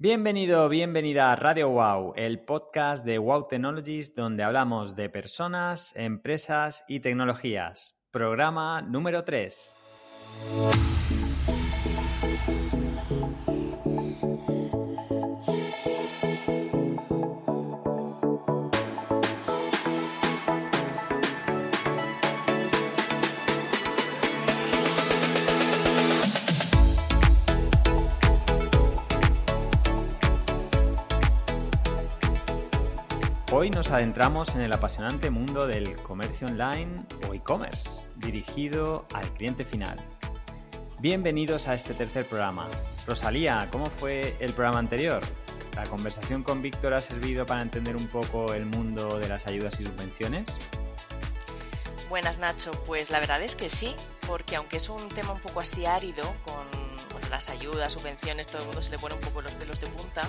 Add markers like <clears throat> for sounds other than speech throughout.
Bienvenido, bienvenida a Radio Wow, el podcast de Wow Technologies donde hablamos de personas, empresas y tecnologías. Programa número 3. Hoy nos adentramos en el apasionante mundo del comercio online o e-commerce, dirigido al cliente final. Bienvenidos a este tercer programa. Rosalía, ¿cómo fue el programa anterior? ¿La conversación con Víctor ha servido para entender un poco el mundo de las ayudas y subvenciones? Buenas Nacho, pues la verdad es que sí, porque aunque es un tema un poco así árido, con las ayudas, subvenciones, todo el mundo se le pone un poco los pelos de punta,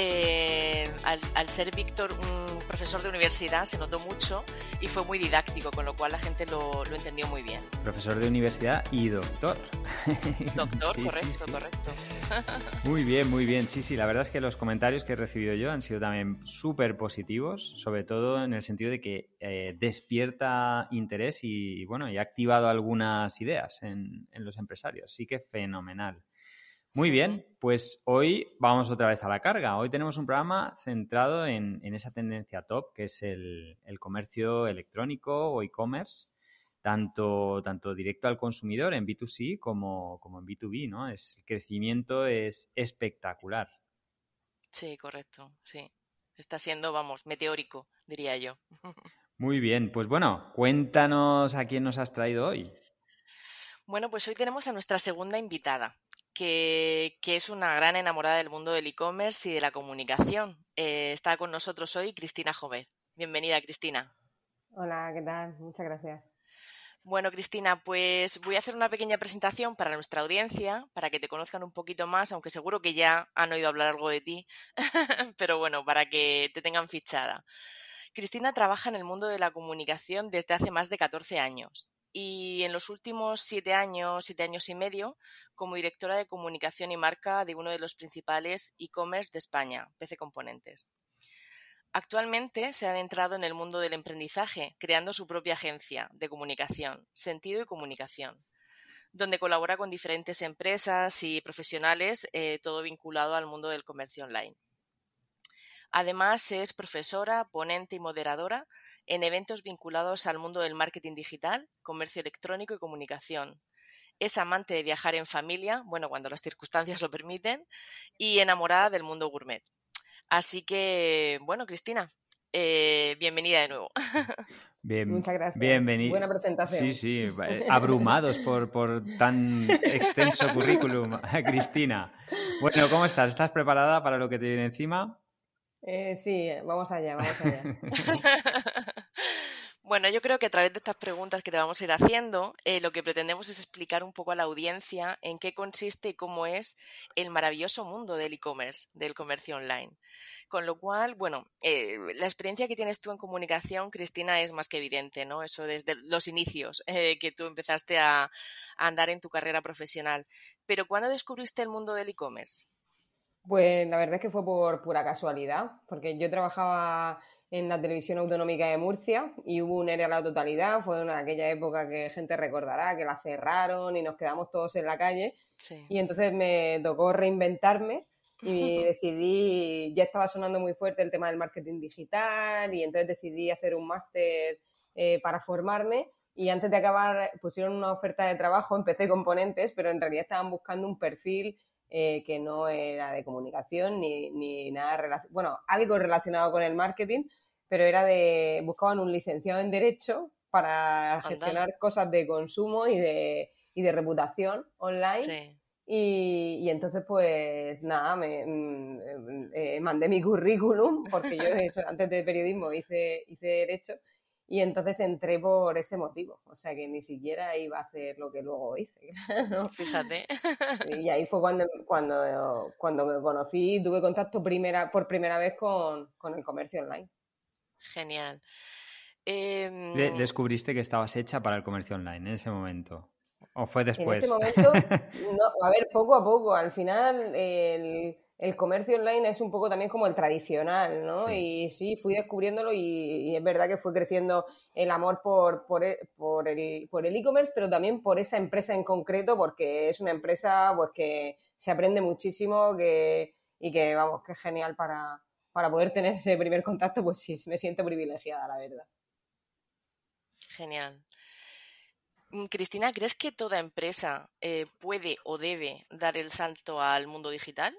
eh, al, ser Víctor un profesor de universidad se notó mucho y fue muy didáctico, con lo cual la gente lo, entendió muy bien. Profesor de universidad y doctor. Doctor, <laughs> correcto, correcto. <laughs> Muy bien, muy bien. Sí, sí, la verdad es que los comentarios que he recibido yo han sido también súper positivos, sobre todo en el sentido de que eh, despierta interés y, bueno, y ha activado algunas ideas en, en los empresarios. Sí que fenomenal. Muy bien, pues hoy vamos otra vez a la carga. Hoy tenemos un programa centrado en, esa tendencia top que es el, comercio electrónico o e-commerce, tanto, tanto directo al consumidor en B2C como, como en B2B, ¿no? Es, el crecimiento es espectacular. Sí, correcto, sí. Está siendo, vamos, meteórico, diría yo. Muy bien, pues bueno, cuéntanos a quién nos has traído hoy. Bueno, pues hoy tenemos a nuestra segunda invitada que, es una gran enamorada del mundo del e-commerce y de la comunicación. Eh, está con nosotros hoy Cristina Jover. Bienvenida, Cristina. Hola, ¿qué tal? Muchas gracias. Bueno, Cristina, pues voy a hacer una pequeña presentación para nuestra audiencia, para que te conozcan un poquito más, aunque seguro que ya han oído hablar algo de ti, <laughs> pero bueno, para que te tengan fichada. Cristina trabaja en el mundo de la comunicación desde hace más de 14 años y en los últimos siete años, siete años y medio, como directora de comunicación y marca de uno de los principales e-commerce de España, PC Componentes. Actualmente se ha adentrado en el mundo del emprendizaje, creando su propia agencia de comunicación, Sentido y Comunicación, donde colabora con diferentes empresas y profesionales, eh, todo vinculado al mundo del comercio online. Además, es profesora, ponente y moderadora en eventos vinculados al mundo del marketing digital, comercio electrónico y comunicación. Es amante de viajar en familia, bueno, cuando las circunstancias lo permiten, y enamorada del mundo gourmet. Así que, bueno, Cristina, eh, bienvenida de nuevo. <laughs> Bien, Muchas gracias. Bienvenida. Buena presentación. Sí, sí, <laughs> eh, abrumados por, por tan extenso currículum. <laughs> Cristina, bueno, ¿cómo estás? ¿Estás preparada para lo que te viene encima? Eh, sí, vamos allá, vamos allá. <laughs> Bueno, yo creo que a través de estas preguntas que te vamos a ir haciendo, eh, lo que pretendemos es explicar un poco a la audiencia en qué consiste y cómo es el maravilloso mundo del e-commerce, del comercio online. Con lo cual, bueno, eh, la experiencia que tienes tú en comunicación, Cristina, es más que evidente, ¿no? Eso desde los inicios que tú empezaste a, a andar en tu carrera profesional. Pero ¿cuándo descubriste el mundo del e-commerce? Pues la verdad es que fue por pura casualidad, porque yo trabajaba en la televisión autonómica de Murcia y hubo un ERE a la totalidad, fue en aquella época que gente recordará que la cerraron y nos quedamos todos en la calle. Y entonces me tocó reinventarme y <laughs> decidí, ya estaba sonando muy fuerte el tema del marketing digital y entonces decidí hacer un máster eh, para formarme. Y antes de acabar pusieron una oferta de trabajo, empecé componentes, pero en realidad estaban buscando un perfil eh, que no era de comunicación ni, ni nada, bueno, algo relacionado con el marketing, pero era de, buscaban un licenciado en Derecho para gestionar cosas de consumo y de, y de reputación online. Y, entonces, pues nada, me mm, eh, mandé mi currículum, porque yo <laughs> antes de periodismo hice, hice Derecho, y entonces entré por ese motivo, o sea que ni siquiera iba a hacer lo que luego hice. <laughs> Fíjate. Y ahí fue cuando, cuando, cuando me conocí y tuve contacto primera, por primera vez con, el comercio online. Genial. Em, ¿Descubriste que estabas hecha para el comercio online en ese momento? ¿O fue después? En ese momento, <laughs> a ver, poco a poco. Al final, el el comercio online es un poco también como el tradicional, ¿no? Y sí, fui descubriéndolo y, es verdad que fue creciendo el amor por, por, e, por el por el e-commerce, pero también por esa empresa en concreto, porque es una empresa pues que se aprende muchísimo que, y que, vamos, que es genial para, para poder tener ese primer contacto, pues sí, me siento privilegiada, la verdad. Genial. Mm, Cristina, ¿crees que toda empresa eh, puede o debe dar el salto al mundo digital?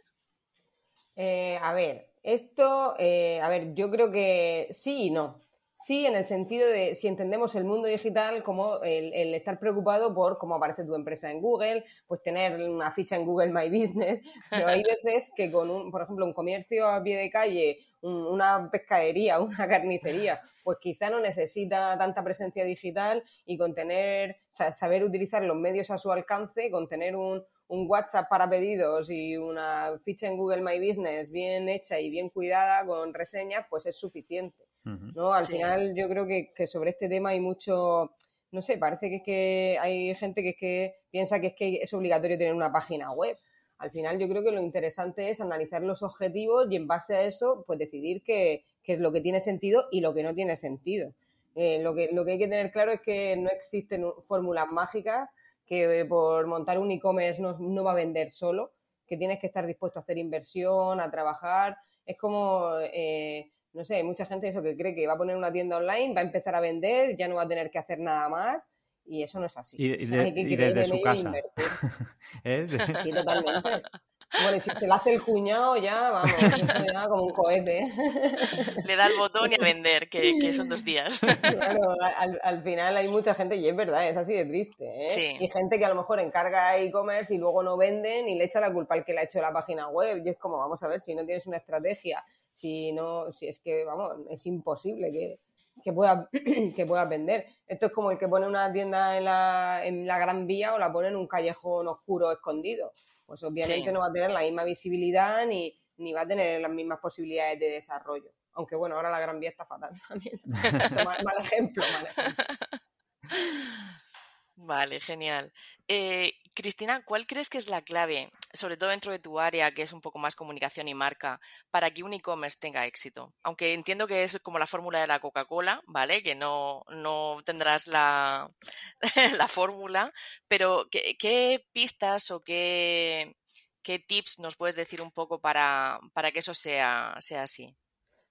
Eh, a ver, esto, eh, a ver, yo creo que sí y no. Sí, en el sentido de si entendemos el mundo digital como el, estar preocupado por cómo aparece tu empresa en Google, pues tener una ficha en Google My Business, <laughs> pero hay veces que con, un, por ejemplo, un comercio a pie de calle, una pescadería, <laughs> una carnicería, pues quizá no necesita tanta presencia digital y con tener, saber utilizar los medios a su alcance, con tener un, un WhatsApp para pedidos y una ficha en Google My Business bien hecha y bien cuidada con reseñas, pues es suficiente. ¿no? Al final yo creo que, sobre este tema hay mucho, no sé, parece que es que hay gente que es que piensa que es que es obligatorio tener una página web. Al final yo creo que lo interesante es analizar los objetivos y en base a eso pues decidir qué, es lo que tiene sentido y lo que no tiene sentido. Eh, lo, que, lo que hay que tener claro es que no existen fórmulas mágicas que por montar un e-commerce no, va a vender solo, que tienes que estar dispuesto a hacer inversión, a trabajar. Es como, eh, no sé, hay mucha gente eso que cree que va a poner una tienda online, va a empezar a vender, ya no va a tener que hacer nada más. Y eso no es así. Y, desde su casa. <laughs> ¿Eh? Sí, totalmente. Bueno, y si se le hace el cuñado ya, vamos, <laughs> ya como un cohete. Le da el botón y a vender, que, son dos días. Claro, al, final hay mucha gente, y es verdad, es así de triste, ¿eh? Y gente que a lo mejor encarga e-commerce y luego no venden y le echa la culpa al que le ha hecho la página web. Y es como, vamos a ver, si no tienes una estrategia, si no, si es que, vamos, es imposible que, que puedas <clears throat> que pueda vender. Esto es como el que pone una tienda en la, en la Gran Vía o la pone en un callejón oscuro escondido pues obviamente no va a tener la misma visibilidad ni, va a tener las mismas posibilidades de desarrollo. Aunque bueno, ahora la Gran Vía está fatal <laughs> también. <laughs> mal, ejemplo, mal ejemplo. Vale, genial. Eh, Cristina, ¿cuál crees que es la clave, sobre todo dentro de tu área, que es un poco más comunicación y marca, para que un e-commerce tenga éxito? Aunque entiendo que es como la fórmula de la Coca-Cola, ¿vale? Que no, no tendrás la, <laughs> la fórmula, pero ¿qué, pistas o qué, qué, tips nos puedes decir un poco para, para que eso sea, sea así?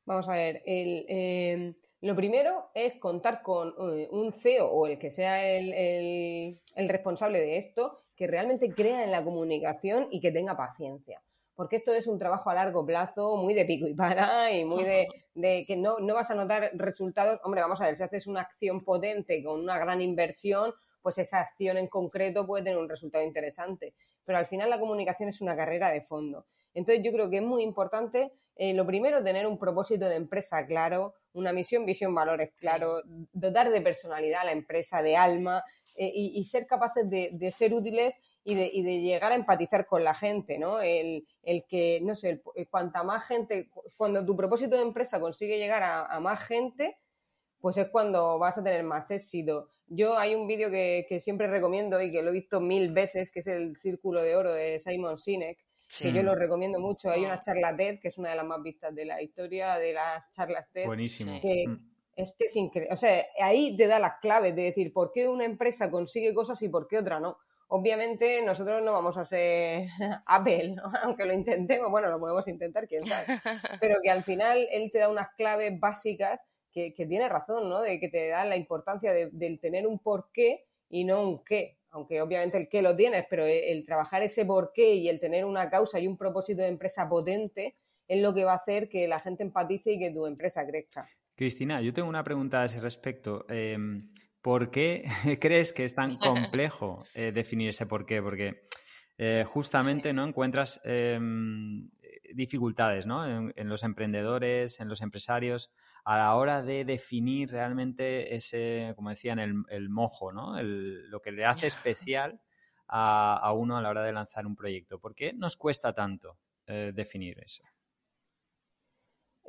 Vamos a ver, el... Em, lo primero es contar con eh, un CEO o el que sea el, responsable de esto que realmente crea en la comunicación y que tenga paciencia. Porque esto es un trabajo a largo plazo, muy de pico y para, y muy de, <laughs> de que no, no vas a notar resultados. Hombre, vamos a ver, si haces una acción potente con una gran inversión, pues esa acción en concreto puede tener un resultado interesante. Pero al final la comunicación es una carrera de fondo. Entonces yo creo que es muy importante, eh, lo primero, tener un propósito de empresa claro, una misión, visión, valores claro, dotar de personalidad a la empresa, de alma eh, y, ser capaces de, ser útiles y de, llegar a empatizar con la gente, ¿no? El, que, no sé, eh, cuanta más gente, cuando tu propósito de empresa consigue llegar a, más gente, pues es cuando vas a tener más éxito. Yo hay un vídeo que, que, siempre recomiendo y que lo he visto mil veces, que es el Círculo de Oro de Simon Sinek, que yo lo recomiendo mucho. Hay una ah. charla TED, que es una de las más vistas de la historia de las charlas TED. Buenísimo. Que mm. Es que es increíble. O sea, ahí te da las claves de decir por qué una empresa consigue cosas y por qué otra no. Obviamente nosotros no vamos a ser <laughs> Apple, <laughs> aunque lo intentemos, bueno, lo podemos intentar, quién sabe. <laughs> Pero que al final él te da unas claves básicas que, tiene razón, ¿no? De que te da la importancia de, del tener un porqué y no un qué aunque obviamente el qué lo tienes, pero el, trabajar ese porqué y el tener una causa y un propósito de empresa potente es lo que va a hacer que la gente empatice y que tu empresa crezca. Cristina, yo tengo una pregunta a ese respecto. Em, ¿Por qué <laughs> crees que es tan <laughs> complejo eh, definir ese porqué? Porque eh, justamente no encuentras em, dificultades ¿no? en, los emprendedores, en los empresarios, a la hora de definir realmente ese, como decían, el, el mojo, ¿no? lo que le hace especial a, uno a la hora de lanzar un proyecto. ¿Por qué nos cuesta tanto eh, definir eso?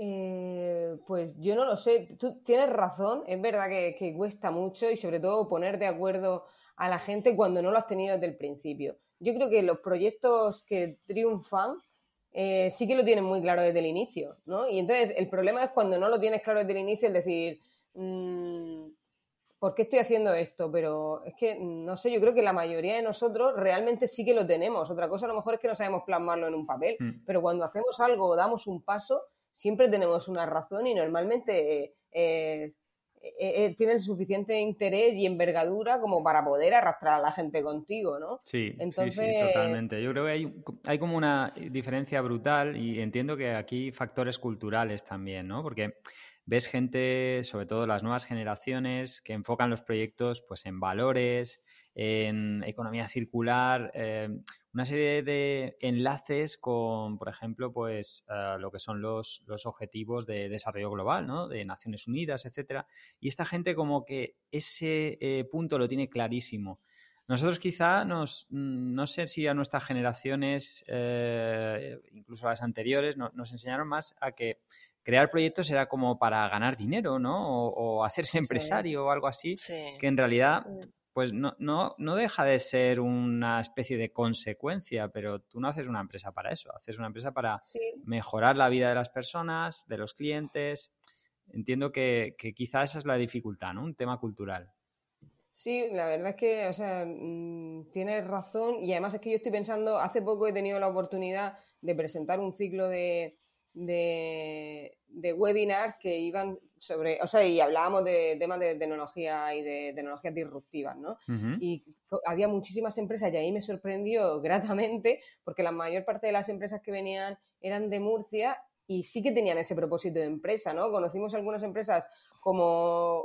Eh, pues yo no lo sé. Tú tienes razón, es verdad que, que, cuesta mucho y sobre todo poner de acuerdo a la gente cuando no lo has tenido desde el principio. Yo creo que los proyectos que triunfan eh, sí que lo tienen muy claro desde el inicio, ¿no? Y entonces el problema es cuando no lo tienes claro desde el inicio, es decir, mmm, ¿por qué estoy haciendo esto? Pero es que, no sé, yo creo que la mayoría de nosotros realmente sí que lo tenemos. Otra cosa a lo mejor es que no sabemos plasmarlo en un papel, mm. pero cuando hacemos algo o damos un paso, siempre tenemos una razón y normalmente eh, eh, tienen suficiente interés y envergadura como para poder arrastrar a la gente contigo, ¿no? Sí, Entonces... sí, totalmente. Yo creo que hay, hay como una diferencia brutal y entiendo que aquí factores culturales también, ¿no? Porque ves gente, sobre todo las nuevas generaciones, que enfocan los proyectos pues, en valores, en economía circular, eh, una serie de enlaces con, por ejemplo, pues eh, lo que son los, los, objetivos de desarrollo global, ¿no? De Naciones Unidas, etcétera. Y esta gente como que ese eh, punto lo tiene clarísimo. Nosotros quizá nos, mm, no sé si a nuestras generaciones, incluso a las anteriores, nos enseñaron más a que crear proyectos era como para ganar dinero, ¿no? O, hacerse empresario o algo así, que en realidad pues no, no, no deja de ser una especie de consecuencia, pero tú no haces una empresa para eso, haces una empresa para mejorar la vida de las personas, de los clientes. Entiendo que, que quizá esa es la dificultad, ¿no? Un tema cultural. Sí, la verdad es que, o sea, mm, tienes razón y además es que yo estoy pensando, hace poco he tenido la oportunidad de presentar un ciclo de, de, webinars que iban sobre, o sea, y hablábamos de temas de tecnología y de tecnologías disruptivas, ¿no? Y había muchísimas empresas y ahí me sorprendió <laughs> gratamente porque la mayor parte de las empresas que venían eran de Murcia y sí que tenían ese propósito de empresa, ¿no? Conocimos algunas empresas como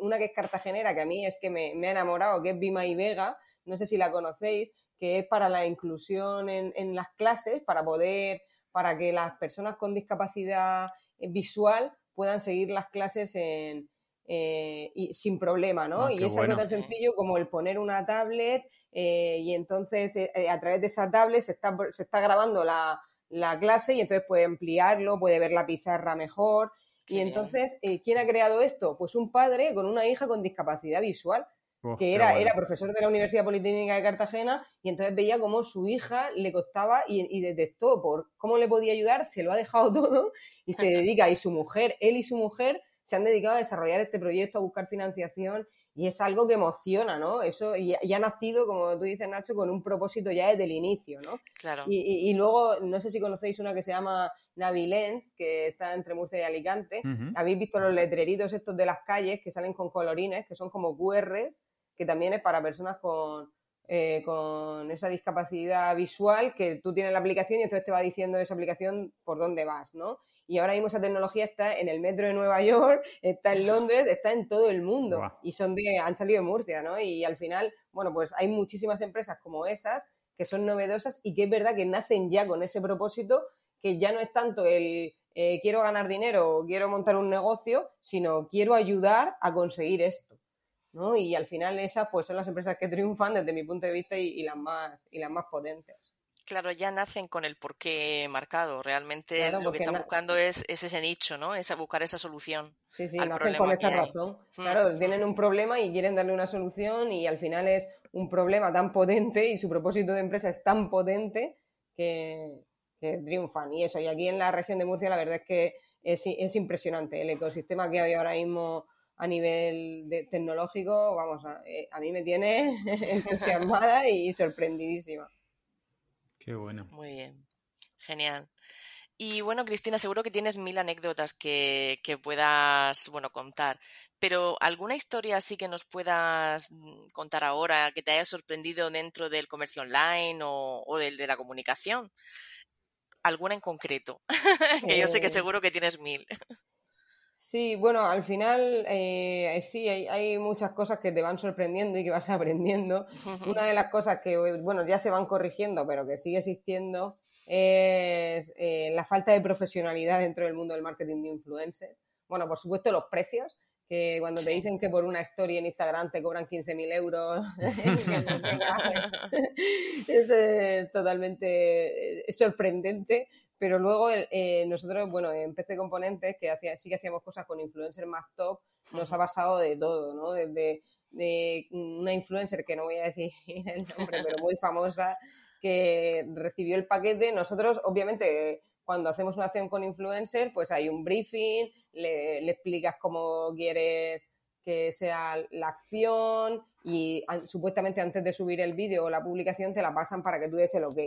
una que es cartagenera, que a mí es que me, ha enamorado, que es Bima y Vega, no sé si la conocéis, que es para la inclusión en, en las clases, para poder para que las personas con discapacidad eh, visual puedan seguir las clases en, eh, y sin problema, ¿no? Ah, y es algo tan sencillo como el poner una tablet eh, y entonces a través de esa tablet se está, se está grabando la, la, clase y entonces puede ampliarlo, puede ver la pizarra mejor. y entonces, ¿quién ha creado esto? Pues un padre con una hija con discapacidad visual que era, era profesor de la Universidad Politécnica de Cartagena y entonces veía cómo su hija le costaba y, detectó por cómo le podía ayudar, se lo ha dejado <laughs> todo y se dedica, y su mujer, él y su mujer se han dedicado a desarrollar este proyecto, a buscar financiación y es algo que emociona, ¿no? Eso y, ha nacido, como tú dices, Nacho, con un propósito ya desde el inicio, ¿no? Claro. Y, luego, no sé si conocéis una que se llama Navilens, que está entre Murcia y Alicante. Habéis visto los letreritos estos de las calles que salen con colorines, que son como QRs que también es para personas con, eh, con esa discapacidad visual, que tú tienes la aplicación y entonces te va diciendo esa aplicación por dónde vas, ¿no? Y ahora mismo esa tecnología está en el metro de Nueva <laughs> York, está en Londres, está en todo el mundo y son de, han salido de Murcia, ¿no? Y al final, bueno, pues hay muchísimas empresas como esas que son novedosas y que es verdad que nacen ya con ese propósito que ya no es tanto el eh, quiero ganar dinero o quiero montar un negocio, sino quiero ayudar a conseguir esto. Y al final esas pues son las empresas que triunfan desde mi punto de vista y, las más y las más potentes. Claro, ya nacen con el porqué marcado. Realmente lo que están buscando es, ese nicho, ¿no? Es buscar esa solución. Sí, sí, nacen con esa razón. Mm. Claro, tienen un problema y quieren darle una solución y al final es un problema tan potente y su propósito de empresa es tan potente que, triunfan. Y eso, y aquí en la región de Murcia la verdad es que es, es impresionante el ecosistema que hay ahora mismo a nivel de, tecnológico, vamos, a, eh, a mí me tiene <laughs> <laughs> entusiasmada y sorprendidísima. Qué bueno. Muy bien, genial. Y bueno, Cristina, seguro que tienes mil anécdotas que, que, puedas, bueno, contar. Pero ¿alguna historia así que nos puedas mm, contar ahora que te haya sorprendido dentro del comercio online o, o del de la comunicación? ¿Alguna en concreto? <laughs> que yo sé que eh, seguro que tienes mil. Sí, bueno, al final eh, sí, hay, muchas cosas que te van sorprendiendo y que vas <laughs> aprendiendo. Una de las cosas que, bueno, ya se van corrigiendo, pero que sigue existiendo, es eh, la falta de profesionalidad dentro del mundo del marketing de influencers. Bueno, por supuesto, los precios, que cuando te dicen que por una historia en Instagram te cobran 15.000 euros, <laughs> <laughs> es totalmente sorprendente pero luego eh, nosotros, bueno, en PC Componentes, que hacía, sí que hacíamos cosas con influencers más top, nos ha pasado de todo, ¿no? Desde de una influencer que no voy a decir <laughs> el nombre, pero muy famosa, que recibió el paquete. Nosotros, obviamente, cuando hacemos una acción con influencer, pues hay un briefing, le, le explicas cómo quieres que sea la acción y supuestamente antes de subir el vídeo o la publicación te la pasan para que tú des el ok.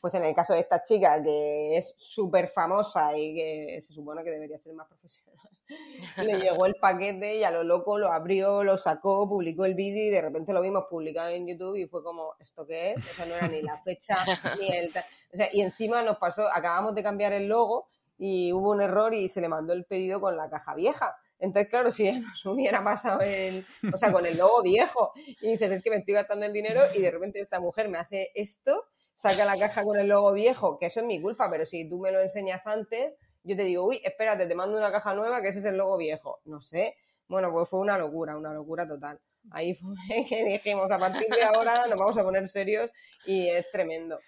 Pues en el caso de esta chica, que es súper famosa y que se supone que debería ser más profesional, <laughs> le llegó el paquete y a lo loco lo abrió, lo sacó, publicó el vídeo y de repente lo vimos publicado en YouTube y fue como, ¿esto qué es? Eso no era ni la fecha ni el... O sea, y encima nos pasó, acabamos de cambiar el logo y hubo un error y se le mandó el pedido con la caja vieja. Entonces, claro, si nos hubiera pasado el, o sea, con el logo viejo y dices, es que me estoy gastando el dinero y de repente esta mujer me hace esto, saca la caja con el logo viejo, que eso es mi culpa, pero si tú me lo enseñas antes, yo te digo, uy, espérate, te mando una caja nueva que ese es el logo viejo. No sé. Bueno, pues fue una locura, una locura total. Ahí <laughs> fue que dijimos, a partir de ahora nos vamos a poner serios y es tremendo.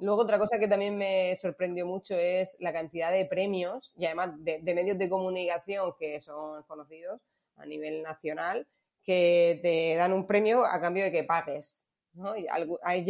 Luego otra cosa que también me sorprendió mucho es la cantidad de premios y además de, medios de comunicación que son conocidos a nivel nacional que te dan un premio a cambio de que pagues.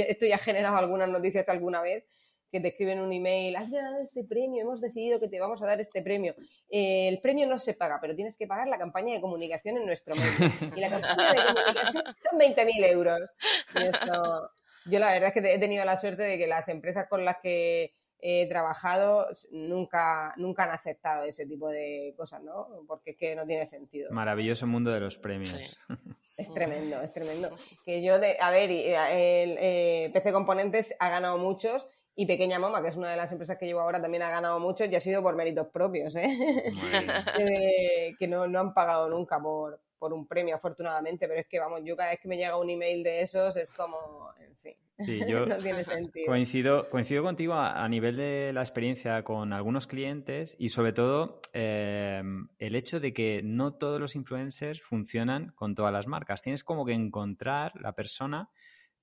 Esto ya ha generado algunas noticias alguna vez que te escriben un email, has ganado este premio, hemos decidido que te vamos a dar este premio. Eh, el premio no se paga, pero tienes que pagar la campaña de comunicación en nuestro medio. Y la campaña de comunicación <laughs> son 20.000 euros. Y esto, yo la verdad es que he tenido la suerte de que las empresas con las que he trabajado nunca, nunca han aceptado ese tipo de cosas, ¿no? Porque es que no tiene sentido. Maravilloso mundo de los premios. <laughs> Es tremendo, es tremendo. Que yo, de, a ver, el, eh, PC Componentes ha ganado muchos y Pequeña Moma, que es una de las empresas que llevo ahora, también ha ganado muchos y ha sido por méritos propios, ¿eh? <laughs> que no, no han pagado nunca por, por un premio, afortunadamente, pero es que, vamos, yo cada vez que me llega un email de esos es como, en fin, <laughs> no tiene sentido. Coincido, coincido contigo a, nivel de la experiencia con algunos clientes y sobre todo em, el hecho de que no todos los influencers funcionan con todas las marcas. Tienes como que encontrar la persona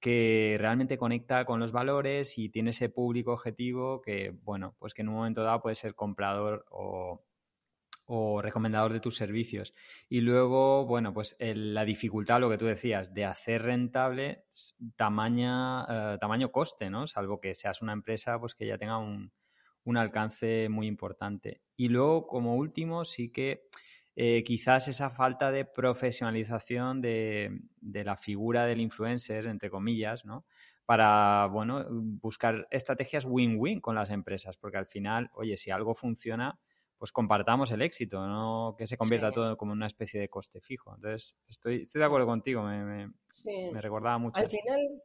que realmente conecta con los valores y tiene ese público objetivo que, bueno, pues que en un momento dado puede ser comprador o, o recomendador de tus servicios. Y luego, bueno, pues la dificultad, lo que tú decías, de hacer rentable tamaña, eh, tamaño coste, ¿no? Salvo que seas una empresa pues que ya tenga un, alcance muy importante. Y luego, como último, sí que eh, quizás esa falta de profesionalización de, de, la figura del influencer, entre comillas, ¿no? Para, bueno, buscar estrategias win-win con las empresas, porque al final, oye, si algo funciona, pues compartamos el éxito, no que se convierta todo como una especie de coste fijo. Entonces, estoy, estoy de acuerdo contigo, me, me, recordaba mucho. Al final,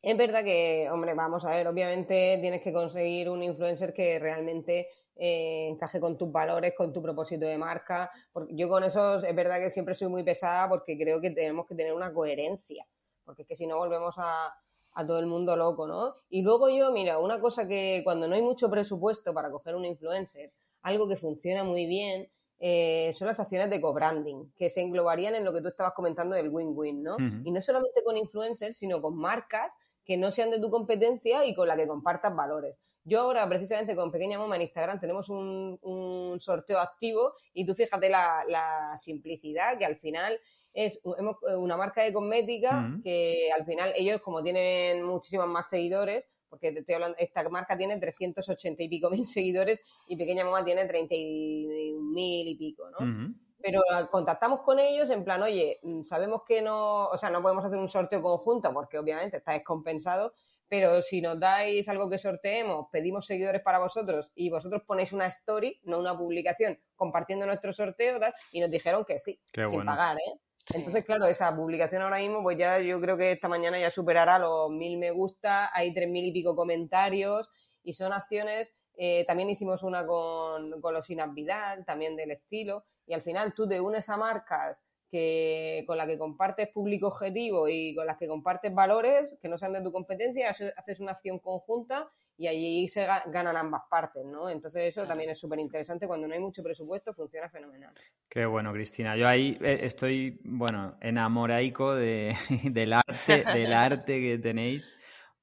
es verdad que, hombre, vamos a ver, obviamente tienes que conseguir un influencer que realmente eh, encaje con tus valores, con tu propósito de marca. Porque yo con eso es verdad que siempre soy muy pesada porque creo que tenemos que tener una coherencia, porque es que si no volvemos a, a todo el mundo loco, ¿no? Y luego yo, mira, una cosa que cuando no hay mucho presupuesto para coger un influencer, algo que funciona muy bien eh, son las acciones de co-branding, que se englobarían en lo que tú estabas comentando del win-win, ¿no? Y no solamente con influencers, sino con marcas que no sean de tu competencia y con la que compartas valores. Yo ahora, precisamente con Pequeña Moma en Instagram, tenemos un, sorteo activo y tú fíjate la, simplicidad que al final es una marca de cosmética que al final ellos, como tienen muchísimos más seguidores, porque te estoy hablando, esta marca tiene 380 y pico mil <laughs> seguidores y Pequeña Mamá tiene 31 mil y pico, ¿no? Pero contactamos con ellos en plan, oye, mm, sabemos que no, o sea, no podemos hacer un sorteo conjunto porque obviamente está descompensado, pero si nos dais algo que sorteemos, pedimos seguidores para vosotros y vosotros ponéis una story, no una publicación, compartiendo nuestro sorteo, y nos dijeron que sí, sin pagar, ¿eh? Entonces, claro, esa publicación ahora mismo, pues ya yo creo que esta mañana ya superará los mil me gusta, hay tres mil y pico comentarios y son acciones. Eh, también hicimos una con, con los Inas Vidal, también del estilo, y al final tú te unes a marcas que, con las que compartes público objetivo y con las que compartes valores que no sean de tu competencia, haces una acción conjunta y allí se ganan ambas partes, ¿no? Entonces eso también es súper interesante. Cuando no hay mucho presupuesto, funciona fenomenal. Qué bueno, Cristina. Yo ahí eh, estoy, bueno, enamoraico de, <laughs> del, arte, del arte que tenéis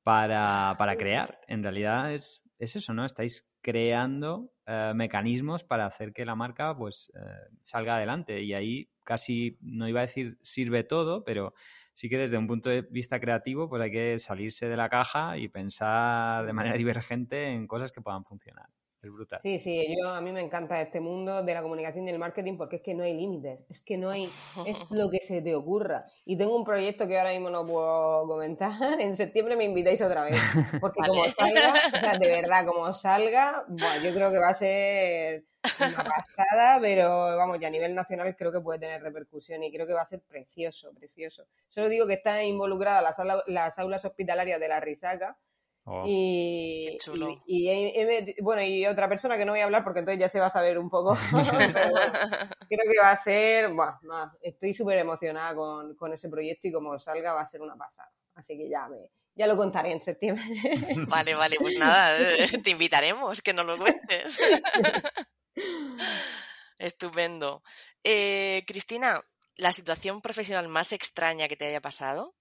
para, crear. En realidad es, es, eso, ¿no? Estáis creando eh, mecanismos para hacer que la marca pues eh, salga adelante. Y ahí casi, no iba a decir sirve todo, pero sí que desde un punto de vista creativo, pues hay que salirse de la caja y pensar de manera <laughs> divergente en cosas que puedan funcionar. Es brutal. Sí, sí, yo a mí me encanta este mundo de la comunicación y el marketing porque es que no hay límites, es que no hay, es <laughs> lo que se te ocurra. Y tengo un proyecto que ahora mismo no puedo comentar, en septiembre me invitáis otra vez, porque como salga, o sea, de verdad, como salga, bueno, yo creo que va a ser una pasada, pero vamos, ya a nivel nacional creo que puede tener repercusión y creo que va a ser precioso, precioso. Solo digo que está involucrada las, las aulas hospitalarias de la Risaca, Oh. y, y, bueno, y otra persona que no voy a hablar porque entonces ya se va a saber un poco. <laughs> <laughs> creo que va a ser, bueno, estoy súper emocionada con, con, ese proyecto y como salga va a ser una pasada. Así que ya me, ya lo contaré en septiembre. <laughs> Vale, vale, pues nada, te invitaremos, que no lo cuentes. Estupendo. Eh, Cristina, ¿la situación profesional más extraña que te haya pasado?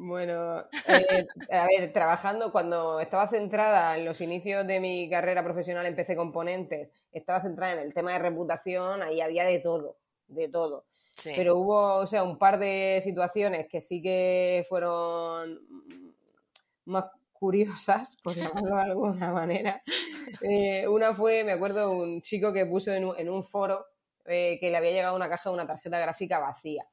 Bueno, eh, a ver, trabajando cuando estaba centrada en los inicios de mi carrera profesional en PC Componentes, estaba centrada en el tema de reputación, ahí había de todo, de todo. Pero hubo, o sea, un par de situaciones que sí que fueron más curiosas, por <laughs> llamarlo de alguna manera. Eh, una fue, me acuerdo, un chico que puso en un, en un foro eh, que le había llegado una caja de una tarjeta gráfica vacía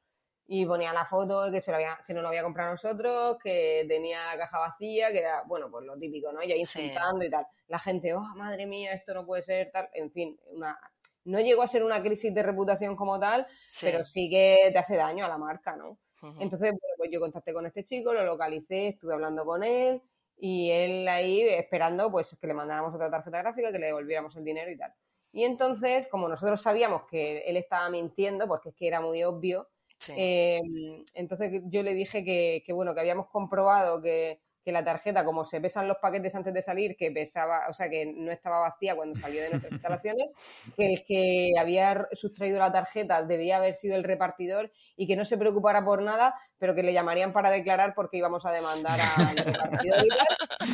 y ponía la foto que, se lo había, que no lo había comprado nosotros, que tenía la caja vacía, que era, bueno, pues lo típico, ¿no? Y ahí insultando y tal. La gente, oh, madre mía, esto no puede ser tal. En fin, una, no llegó a ser una crisis de reputación como tal, pero sí que te hace daño a la marca, ¿no? Entonces, bueno, pues yo contacté con este chico, lo localicé, estuve hablando con él y él ahí esperando pues que le mandáramos otra tarjeta gráfica, que le devolviéramos el dinero y tal. Y entonces, como nosotros sabíamos que él estaba mintiendo, porque es que era muy obvio, Em, entonces yo le dije que, bueno, que habíamos comprobado que, la tarjeta, como se pesan los paquetes antes de salir, que pesaba, o sea, que no estaba vacía cuando salió de nuestras instalaciones, que el que había sustraído la tarjeta debía haber sido el repartidor y que no se preocupara por nada, pero que le llamarían para declarar porque íbamos a demandar al repartidor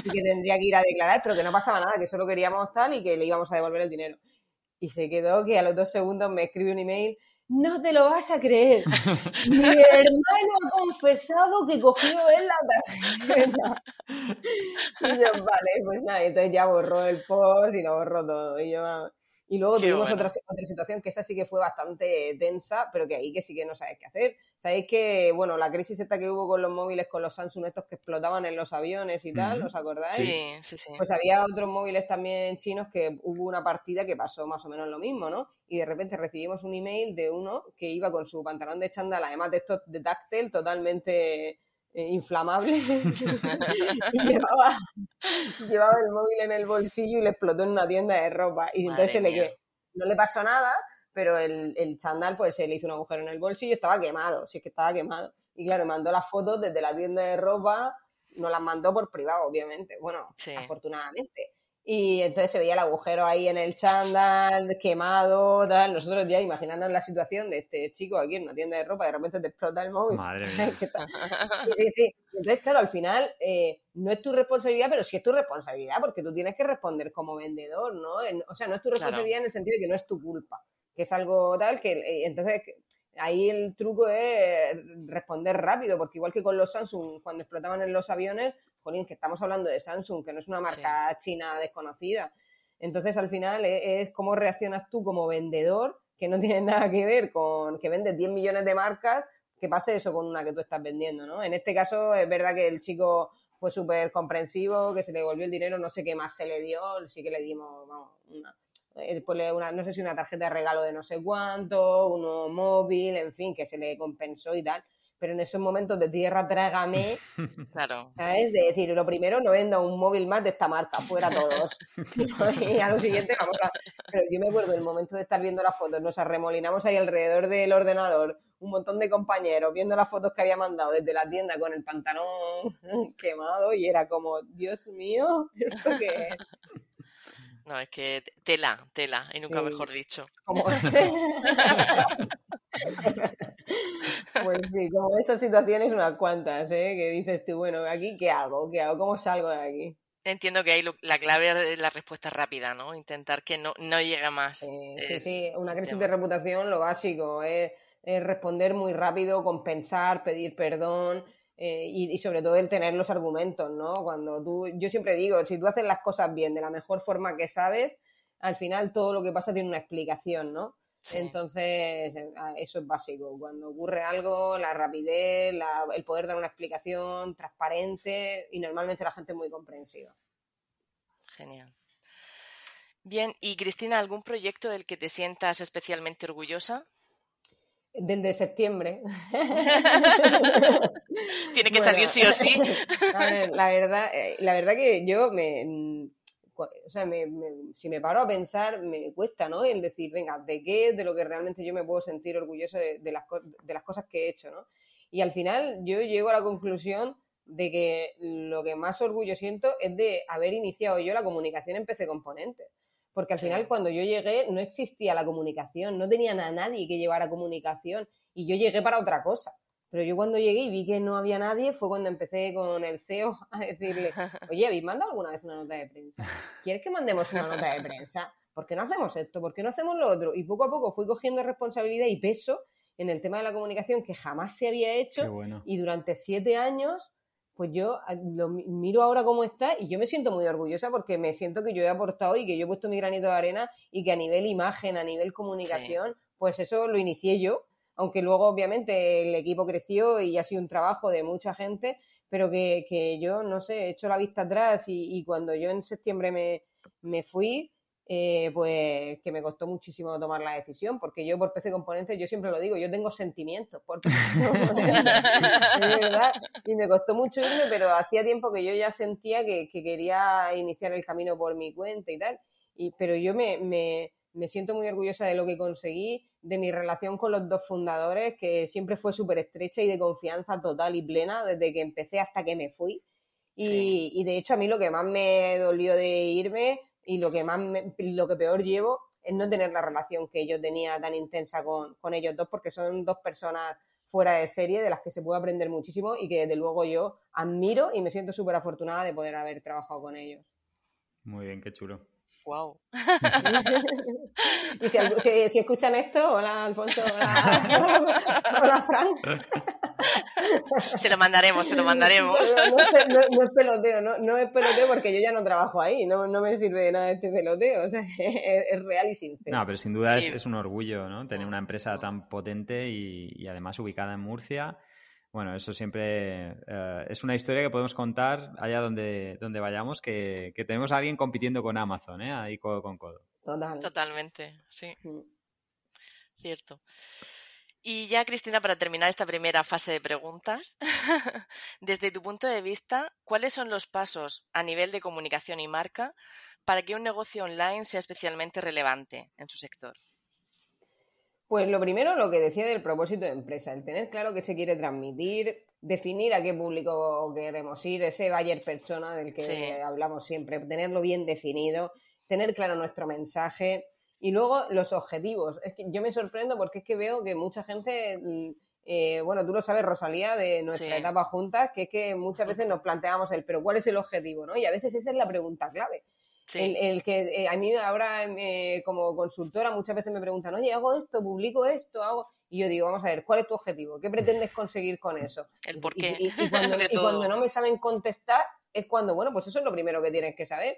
y, que tendría que ir a declarar, pero que no pasaba nada, que solo queríamos tal y que le íbamos a devolver el dinero. Y se quedó que a los dos segundos me escribe un email no te lo vas a creer. Mi <laughs> hermano ha confesado que cogió él la tarjeta. Y yo, vale, pues nada, entonces ya borró el post y lo borró todo. Y yo, y luego tuvimos otra, otra situación que esa sí que fue bastante densa, pero que ahí que sí que no sabes qué hacer. Sabéis que, bueno, la crisis esta que hubo con los móviles, con los Samsung estos que explotaban en los aviones y tal, ¿os acordáis? Sí, sí, sí. Pues había otros móviles también chinos que hubo una partida que pasó más o menos lo mismo, ¿no? Y de repente recibimos un email de uno que iba con su pantalón de chándal, además de estos de táctil, totalmente eh, inflamable <laughs> <laughs> y llevaba, llevaba, el móvil en el bolsillo y le explotó en una tienda de ropa. Y entonces le que no le pasó nada, pero el, el chandal pues se le hizo un agujero en el bolsillo y estaba quemado, si es que estaba quemado. Y claro, mandó las fotos desde la tienda de ropa, nos las mandó por privado, obviamente. Bueno, afortunadamente. Y entonces se veía el agujero ahí en el chándal, quemado, tal. Nosotros ya imaginarnos la situación de este chico aquí en una tienda de ropa, de repente te explota el móvil. Madre <laughs> mía. sí, sí. Entonces, claro, al final eh, no es tu responsabilidad, pero sí es tu responsabilidad, porque tú tienes que responder como vendedor, ¿no? o sea, no es tu responsabilidad en el sentido de que no es tu culpa, que es algo tal que eh, entonces ahí el truco es responder rápido, porque igual que con los Samsung, cuando explotaban en los aviones, jolín, que estamos hablando de Samsung, que no es una marca china desconocida. Entonces, al final, es, cómo reaccionas tú como vendedor, que no <laughs> tiene nada que ver con que vendes 10 millones de marcas, que pase eso con una que tú estás vendiendo, ¿no? En este caso, es verdad que el chico fue súper comprensivo, que se le devolvió el dinero, no sé qué más se le dio, sí que le dimos, vamos, una, eh, una, no sé si una tarjeta de regalo de no sé cuánto, uno móvil, en fin, que se le compensó y tal pero en esos momentos de tierra trágame, <laughs> claro. ¿sabes? De decir, lo primero, no venda un móvil más de esta marca, fuera todos. <laughs> y a lo siguiente vamos a... Pero yo me acuerdo del momento de estar viendo las fotos, nos arremolinamos ahí alrededor del ordenador, un montón de compañeros viendo las fotos que había mandado desde la tienda con el pantalón <laughs> quemado y era como, Dios mío, ¿esto qué es? No, es que tela, tela, y nunca mejor dicho. <laughs> pues sí, como esas situaciones unas cuantas, ¿eh? Que dices tú, bueno, ¿aquí qué hago? ¿Qué hago? ¿Cómo salgo de aquí? Entiendo que ahí la clave es la respuesta rápida, ¿no? Intentar que no, no llegue más. sí, sí, una crisis de reputación, lo básico es eh, responder muy rápido, compensar, pedir perdón. Eh, y, sobre todo el tener los argumentos, ¿no? Cuando tú, yo siempre digo, si tú haces las cosas bien, de la mejor forma que sabes, al final todo lo que pasa tiene una explicación, ¿no? Entonces, eso es básico. Cuando ocurre algo, la rapidez, el poder dar una explicación transparente y normalmente la gente es muy comprensiva. Genial. Bien, y Cristina, ¿algún proyecto del que te sientas especialmente orgullosa? Del de septiembre. <laughs> Tiene que salir sí o sí. <laughs> la verdad, eh, la verdad que yo me o sea, si me paro a pensar, me cuesta, ¿no? El decir, venga, ¿de qué? De lo que realmente yo me puedo sentir orgulloso de, las, de las cosas que he hecho, ¿no? Y al final yo llego a la conclusión de que lo que más orgullo siento es de haber iniciado yo la comunicación en PC Componentes. Porque al final cuando yo llegué no existía la comunicación, no tenían a nadie que llevara comunicación y yo llegué para otra cosa. Pero yo cuando llegué y vi que no había nadie, fue cuando empecé con el CEO a decirle, <laughs> oye, ¿habéis mandado alguna vez una nota de prensa? ¿Quieres que mandemos una nota de prensa? ¿Por qué no hacemos esto? ¿Por qué no hacemos lo otro? Y poco a poco fui cogiendo responsabilidad y peso en el tema de la comunicación que jamás se había hecho. Y durante siete años, pues yo ah, lo miro ahora cómo está y yo me siento muy orgullosa porque me siento que yo he aportado y que yo he puesto mi granito de arena y que a nivel imagen, a nivel comunicación, pues eso lo inicié yo aunque luego obviamente el equipo creció y ha sido un trabajo de mucha gente, pero que, yo, no sé, he hecho la vista atrás y, cuando yo en septiembre me, fui, eh, pues que me costó muchísimo tomar la decisión, porque yo por PC Componentes, yo siempre lo digo, yo tengo sentimientos por PC <laughs> verdad, y me costó mucho irme, pero hacía tiempo que yo ya sentía que, quería iniciar el camino por mi cuenta y tal, y, pero yo me, me, me siento muy orgullosa de lo que conseguí, de mi relación con los dos fundadores, que siempre fue súper estrecha y de confianza total y plena desde que empecé hasta que me fui. Y, de hecho a mí lo que más me dolió de irme y lo que más lo que peor llevo es no tener la relación que yo tenía tan intensa con, con ellos dos, porque son dos personas fuera de serie de las que se puede aprender muchísimo y que desde luego yo admiro y me siento súper afortunada de poder haber trabajado con ellos. Muy bien, qué chulo. Wow. <laughs> y si, escuchan esto, hola Alfonso, hola, <laughs> Frank. <laughs> Se lo mandaremos, se lo mandaremos. No, es peloteo, no, es peloteo porque yo ya no trabajo ahí, no, me sirve de nada este peloteo, o sea, <laughs> es, real y sincero. No, pero sin duda es, un orgullo, ¿no? Tener una empresa tan potente y además ubicada en Murcia bueno, eso siempre eh, es una historia que podemos contar allá donde, donde vayamos, que, tenemos a alguien compitiendo con Amazon, ¿eh? ahí codo con codo. Totalmente, sí. Mm. Cierto. Y ya, Cristina, para terminar esta primera fase de preguntas, <laughs> desde tu punto de vista, ¿cuáles son los pasos a nivel de comunicación y marca para que un negocio online sea especialmente relevante en su sector? Pues lo primero, lo que decía del propósito de empresa, el tener claro qué se quiere transmitir, definir a qué público queremos ir, ese buyer persona del que hablamos siempre, tenerlo bien definido, tener claro nuestro mensaje y luego los objetivos. Es que yo me sorprendo porque es que veo que mucha gente, mm, eh, bueno, tú lo sabes, Rosalía, de nuestra etapa juntas, que es que muchas veces nos planteamos el, pero ¿cuál es el objetivo? ¿no? Y a veces esa es la pregunta clave. El, que eh, a mí ahora como consultora muchas veces me preguntan, oye, hago esto, publico esto, hago... Y yo digo, vamos a ver, ¿cuál es tu objetivo? ¿Qué pretendes conseguir con eso? El por qué. Y, cuando, <laughs> no me saben contestar es cuando, bueno, pues eso es lo primero que tienes que saber.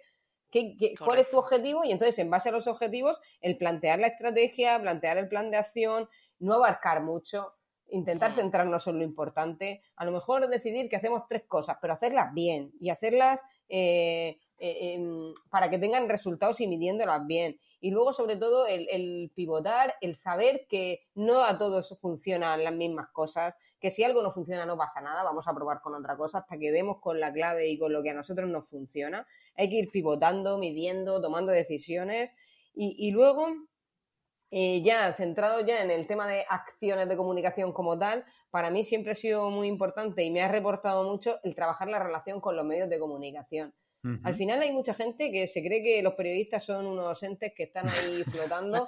¿Qué, cuál es tu objetivo? Y entonces, en base a los objetivos, el plantear la estrategia, plantear el plan de acción, no abarcar mucho, intentar centrarnos en lo importante, a lo mejor decidir que hacemos tres cosas, pero hacerlas bien y hacerlas eh, eh, para que tengan resultados y midiéndolas bien. Y luego, sobre todo, el, pivotar, el saber que no a todos funcionan las mismas cosas, que si algo no funciona no pasa nada, vamos a probar con otra cosa hasta que demos con la clave y con lo que a nosotros nos funciona. Hay que ir pivotando, midiendo, tomando decisiones y, luego eh, ya centrado ya en el tema de acciones de comunicación como tal, para mí siempre ha sido muy importante y me ha reportado mucho el trabajar la relación con los medios de comunicación. Al final hay mucha gente que se cree que los periodistas son unos entes que están ahí <laughs> flotando,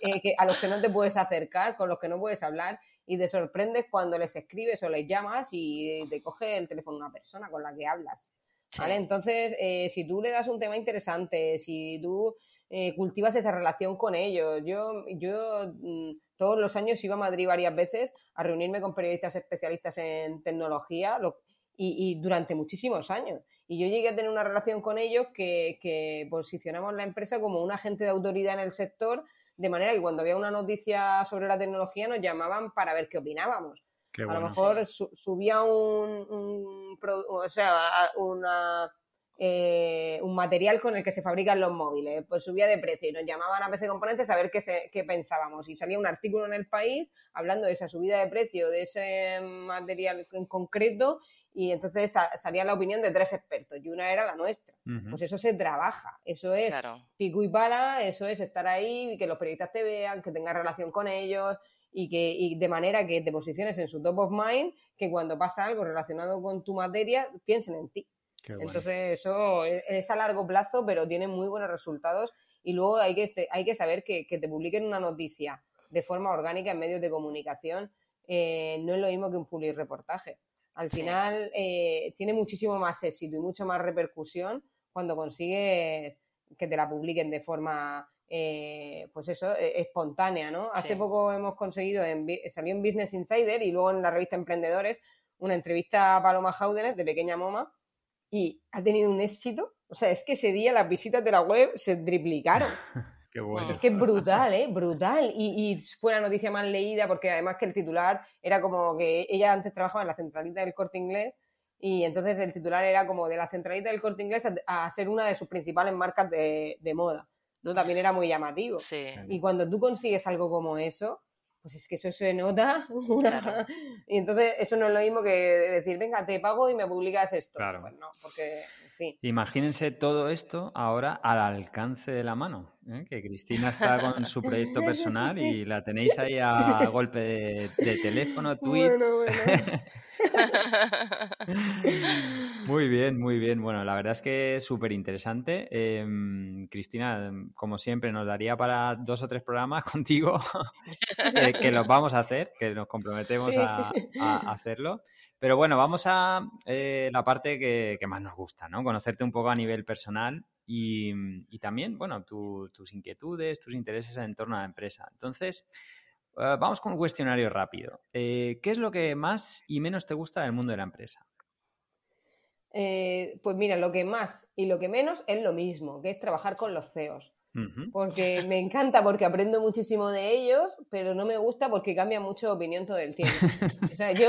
eh, que, a los que no te puedes acercar, con los que no puedes hablar, y te sorprendes cuando les escribes o les llamas y te coge el teléfono una persona con la que hablas. ¿vale? Entonces, eh, si tú le das un tema interesante, si tú eh, cultivas esa relación con ellos, yo, yo mm, todos los años iba a Madrid varias veces a reunirme con periodistas especialistas en tecnología y, y, durante muchísimos años. Y yo llegué a tener una relación con ellos que, que posicionamos la empresa como un agente de autoridad en el sector de manera que cuando había una noticia sobre la tecnología nos llamaban para ver qué opinábamos. a lo mejor subía un, o sea, una, eh, un material con el que se fabrican los móviles, pues subía de precio y nos llamaban a PC Componentes a ver qué, qué pensábamos. Y salía un artículo en el país hablando de esa subida de precio de ese material en concreto y entonces salía la opinión de tres expertos y una era la nuestra. Pues eso se trabaja, eso es pico y pala, eso es estar ahí y que los periodistas te vean, que tengas relación con ellos y que y de manera que te posiciones en su top of mind, que cuando pasa algo relacionado con tu materia piensen en ti. Entonces eso es a largo plazo, pero tiene muy buenos resultados y luego hay que, este, hay que saber que, que te publiquen una noticia de forma orgánica en medios de comunicación eh, no es lo mismo que un public reportaje. Al final eh, tiene muchísimo más éxito y mucho más repercusión cuando consigues que te la publiquen de forma, eh, pues eso, e, espontánea, ¿no? Hace poco hemos conseguido, en, salió en Business Insider y luego en la revista Emprendedores, una entrevista a Paloma Jaudenes de Pequeña Moma y ha tenido un éxito. O sea, es que ese día las visitas de la web se triplicaron. <laughs> Es que es brutal, ¿eh? Brutal. Y, y, fue la noticia más leída porque además que el titular era como que ella antes trabajaba en la centralita del corte inglés y entonces el titular era como de la centralita del corte inglés a, ser una de sus principales marcas de, moda. ¿no? También era muy llamativo. Y cuando tú consigues algo como eso, pues es que eso se nota. <laughs> y entonces eso no es lo mismo que decir, venga, te pago y me publicas esto. Claro. Pues no, porque Imagínense todo esto ahora al alcance de la mano. ¿Eh? Que Cristina está con su proyecto personal y la tenéis ahí a golpe de, teléfono, <laughs> tweet. <laughs> muy bien, muy bien. Bueno, la verdad es que es súper interesante. Em, Cristina, como siempre, nos daría para dos o tres programas <laughs> contigo que, los vamos a hacer, que nos comprometemos a, hacerlo. Pero bueno, vamos a eh, la parte que, más nos gusta, ¿no? Conocerte un poco a nivel personal y, también, bueno, tus inquietudes, tus intereses en torno a la empresa. Entonces, eh, vamos con un cuestionario rápido. Eh, ¿Qué es lo que más y menos te gusta del mundo de la empresa? pues mira, lo que más y lo que menos es lo mismo, que es trabajar con los CEOs porque me encanta, porque aprendo muchísimo de ellos, pero no me gusta porque cambia mucho opinión todo el tiempo. O sea, yo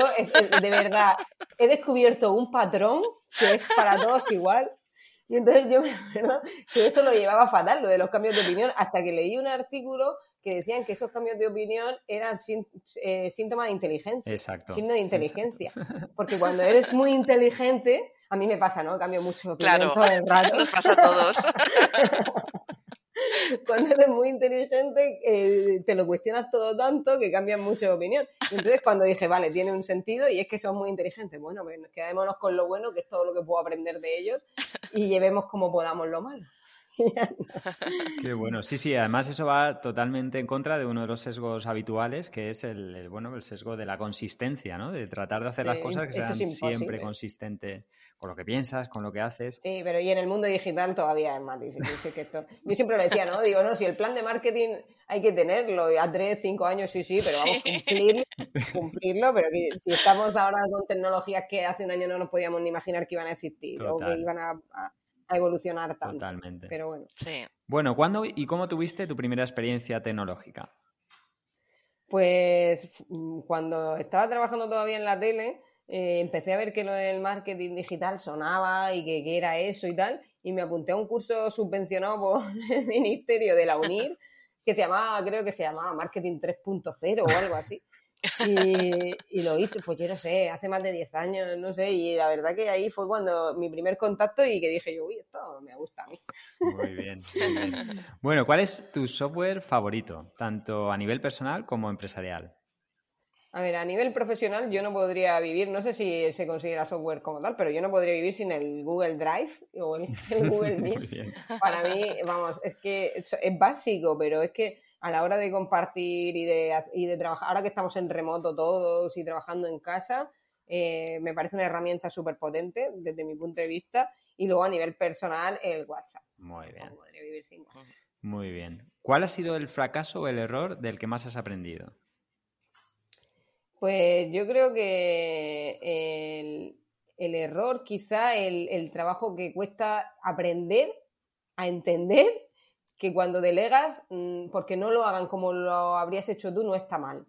de verdad he descubierto un patrón que es para todos igual. Y entonces yo, ¿verdad? <laughs> Que eso lo llevaba fatal, lo de los cambios de opinión, hasta que leí un artículo que decían que esos cambios de opinión eran eh, síntomas de inteligencia. Exacto. Signo de inteligencia. Porque cuando eres muy inteligente, a mí me pasa, ¿no? Cambio mucho de opinión todo el rato. <laughs> Nos pasa a todos. <laughs> <laughs> cuando eres muy inteligente eh, te lo cuestionas todo tanto que cambias mucho de opinión. entonces cuando dije, vale, tiene un sentido y es que son muy inteligentes, bueno, pues quedémonos con lo bueno, que es todo lo que puedo aprender de ellos, y llevemos como podamos lo malo. <laughs> Qué bueno. Sí, sí, además eso va totalmente en contra de uno de los sesgos habituales, que es el, bueno, el sesgo de la consistencia, ¿no? De tratar de hacer las cosas que sean siempre consistentes con lo que piensas, con lo que haces. Sí, pero y en el mundo digital todavía es más difícil. que esto... Yo siempre lo decía, ¿no? Digo, no, si el plan de marketing hay que tenerlo a tres, cinco años, sí, sí, pero vamos a cumplirlo, cumplirlo, pero si estamos ahora con tecnologías que hace un año no nos podíamos ni imaginar que iban a existir o que iban a a evolucionar tanto. Totalmente. Pero bueno. Sí. Bueno, ¿cuándo y cómo tuviste tu primera experiencia tecnológica? Pues mm, cuando estaba trabajando todavía en la tele, eh, empecé a ver que lo del marketing digital sonaba y que, era eso y tal, y me apunté a un curso subvencionado por <laughs> el Ministerio de la UNIR, que se llamaba, creo que se llamaba Marketing 3.0 o algo así. Y, lo hice, pues yo no sé, hace más de 10 años, no sé, y la verdad que ahí fue cuando mi primer contacto y que dije yo, uy, esto me gusta a mí. Muy bien, Bueno, ¿cuál es tu software favorito, tanto a nivel personal como empresarial? A ver, a nivel profesional yo no podría vivir, no sé si se considera software como tal, pero yo no podría vivir sin el Google Drive <laughs> o el, <laughs> Google Meet. Para mí, vamos, es que es básico, pero es que a la hora de compartir y de, y de trabajar, ahora que estamos en remoto todos y trabajando en casa, eh, me parece una herramienta súper potente desde mi punto de vista. Y luego a nivel personal, el WhatsApp. Muy bien. No podría vivir sin WhatsApp. Muy bien. ¿Cuál ha sido el fracaso o el error del que más has aprendido? Pues yo creo que el, el error, quizá el, el, trabajo que cuesta aprender a entender que cuando delegas, mm, porque no lo hagan como lo habrías hecho tú, no está mal.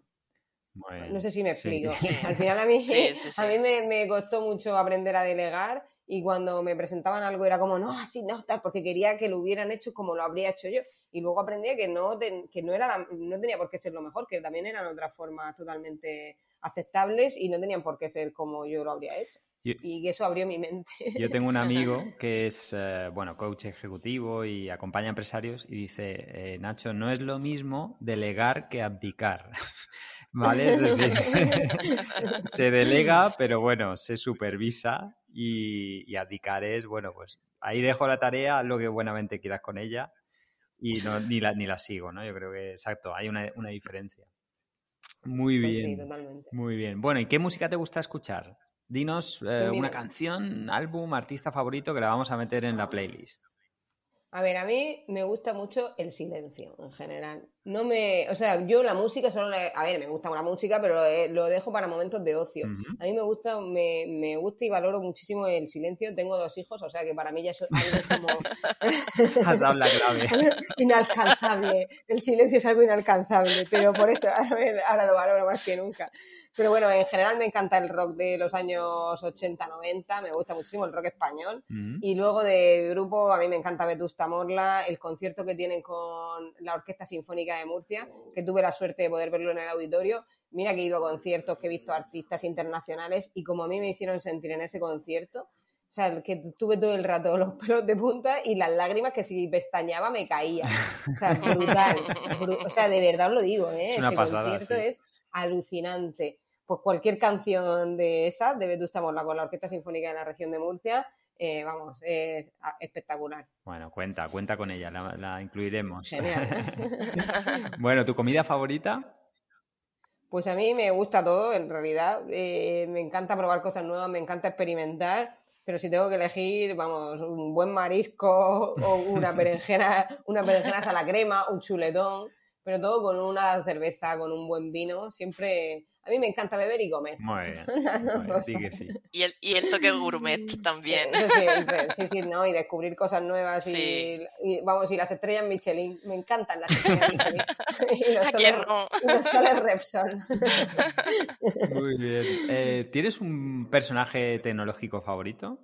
Bueno, no sé si me sí. explico. <laughs> Al final a mí, Sí, sí, <laughs> sí. a mí me, me costó mucho aprender a delegar y cuando me presentaban algo era como, no, así no, tal, porque quería que lo hubieran hecho como lo habría hecho yo. Y luego aprendí que no, ten- que no, era la- no tenía por qué ser lo mejor, que también eran otras formas totalmente aceptables y no tenían por qué ser como yo lo habría hecho. Yo- Y eso abrió mi mente. Yo tengo un <laughs> amigo que es, eh, bueno, coach ejecutivo y acompaña a empresarios y dice, eh, Nacho, no es lo mismo delegar que abdicar. <laughs> ¿Vale? Es decir, <laughs> se delega, pero bueno, se supervisa y, y abdicar es, bueno, pues ahí dejo la tarea, haz lo que buenamente quieras con ella y no, ni, la, ni la sigo, ¿no? Yo creo que, exacto, hay una, una diferencia. Muy Pues bien. Sí, totalmente. Muy bien. Bueno, ¿y qué música te gusta escuchar? Dinos eh, Pues una canción, álbum, artista favorito que la vamos a meter en la playlist. A ver, a mí me gusta mucho el silencio en general. No me, o sea, yo la música solo, la- a ver, me gusta la música, pero lo dejo para momentos de ocio. A mí me gusta, me, me gusta y valoro muchísimo el silencio. Tengo dos hijos, o sea que para mí ya es algo como <laughs> Has dado la clave. <laughs> inalcanzable. El silencio es algo inalcanzable, pero por eso a ver, ahora lo valoro más que nunca. Pero bueno, en general me encanta el rock de los años 80-90, me gusta muchísimo el rock español. Ujú. Y luego de grupo, a mí me encanta Vetusta Morla, el concierto que tienen con la Orquesta Sinfónica de Murcia, que tuve la suerte de poder verlo en el auditorio. Mira que he ido a conciertos, que he visto artistas internacionales y como a mí me hicieron sentir en ese concierto, o sea, que tuve todo el rato los pelos de punta y las lágrimas que si pestañeaba me caían. O sea, brutal. Bru- o sea, de verdad os lo digo, ¿eh? Es una Ese pasada, concierto sí. es alucinante. Pues cualquier canción de esa, de Vetusta Morla con la Orquesta Sinfónica de la región de Murcia, eh, vamos, es ah, espectacular. Bueno, cuenta, cuenta con ella, la, la incluiremos. Genial. <laughs> bueno, ¿tu comida favorita? Pues a mí me gusta todo, en realidad. Eh, me encanta probar cosas nuevas, me encanta experimentar. Pero si tengo que elegir, vamos, un buen marisco <laughs> o una berenjena, una berenjena a la crema, un chuletón, pero todo con una cerveza, con un buen vino. Siempre, a mí me encanta beber y comer. Muy bien. <laughs> Bien, sí que sí. <laughs> Y el, y el toque gourmet también. Sí, sí, no, y descubrir cosas nuevas y, Sí. y, vamos, y las estrellas Michelin, me encantan las estrellas Michelin. <laughs> y los ¿A quién soles, no? y los soles Repsol. Muy bien. Eh, ¿Tienes un personaje tecnológico favorito?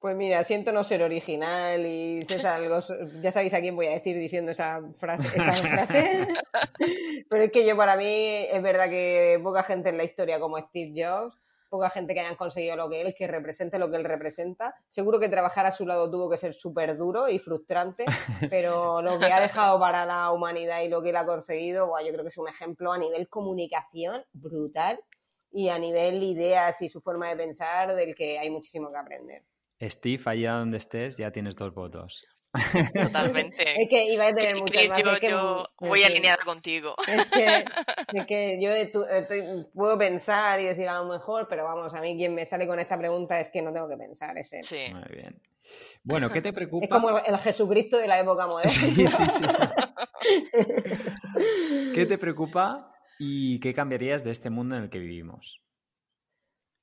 Pues mira, siento no ser original y si es algo, ya sabéis a quién voy a decir diciendo esa frase, esa <laughs> frase. Pero es que yo para mí es verdad que poca gente en la historia como Steve Jobs, poca gente que hayan conseguido lo que él, que represente lo que él representa. Seguro que trabajar a su lado tuvo que ser súper duro y frustrante, pero lo que ha dejado para la humanidad y lo que él ha conseguido, yo creo que es un ejemplo a nivel comunicación brutal y a nivel ideas y su forma de pensar del que hay muchísimo que aprender. Steve, allá donde estés, ya tienes dos votos. <laughs> Totalmente. Es que iba a tener muchas Chris, más. yo, es que, yo voy alineada contigo. Es que, <laughs> es que yo estoy- puedo pensar y decir a lo mejor, pero vamos, a mí quien me sale con esta pregunta es que no tengo que pensar, es él. Sí. Muy bien. Bueno, ¿qué te preocupa? Es como el, el Jesucristo de la época moderna. Sí, sí, sí, sí. <laughs> ¿Qué te preocupa y qué cambiarías de este mundo en el que vivimos?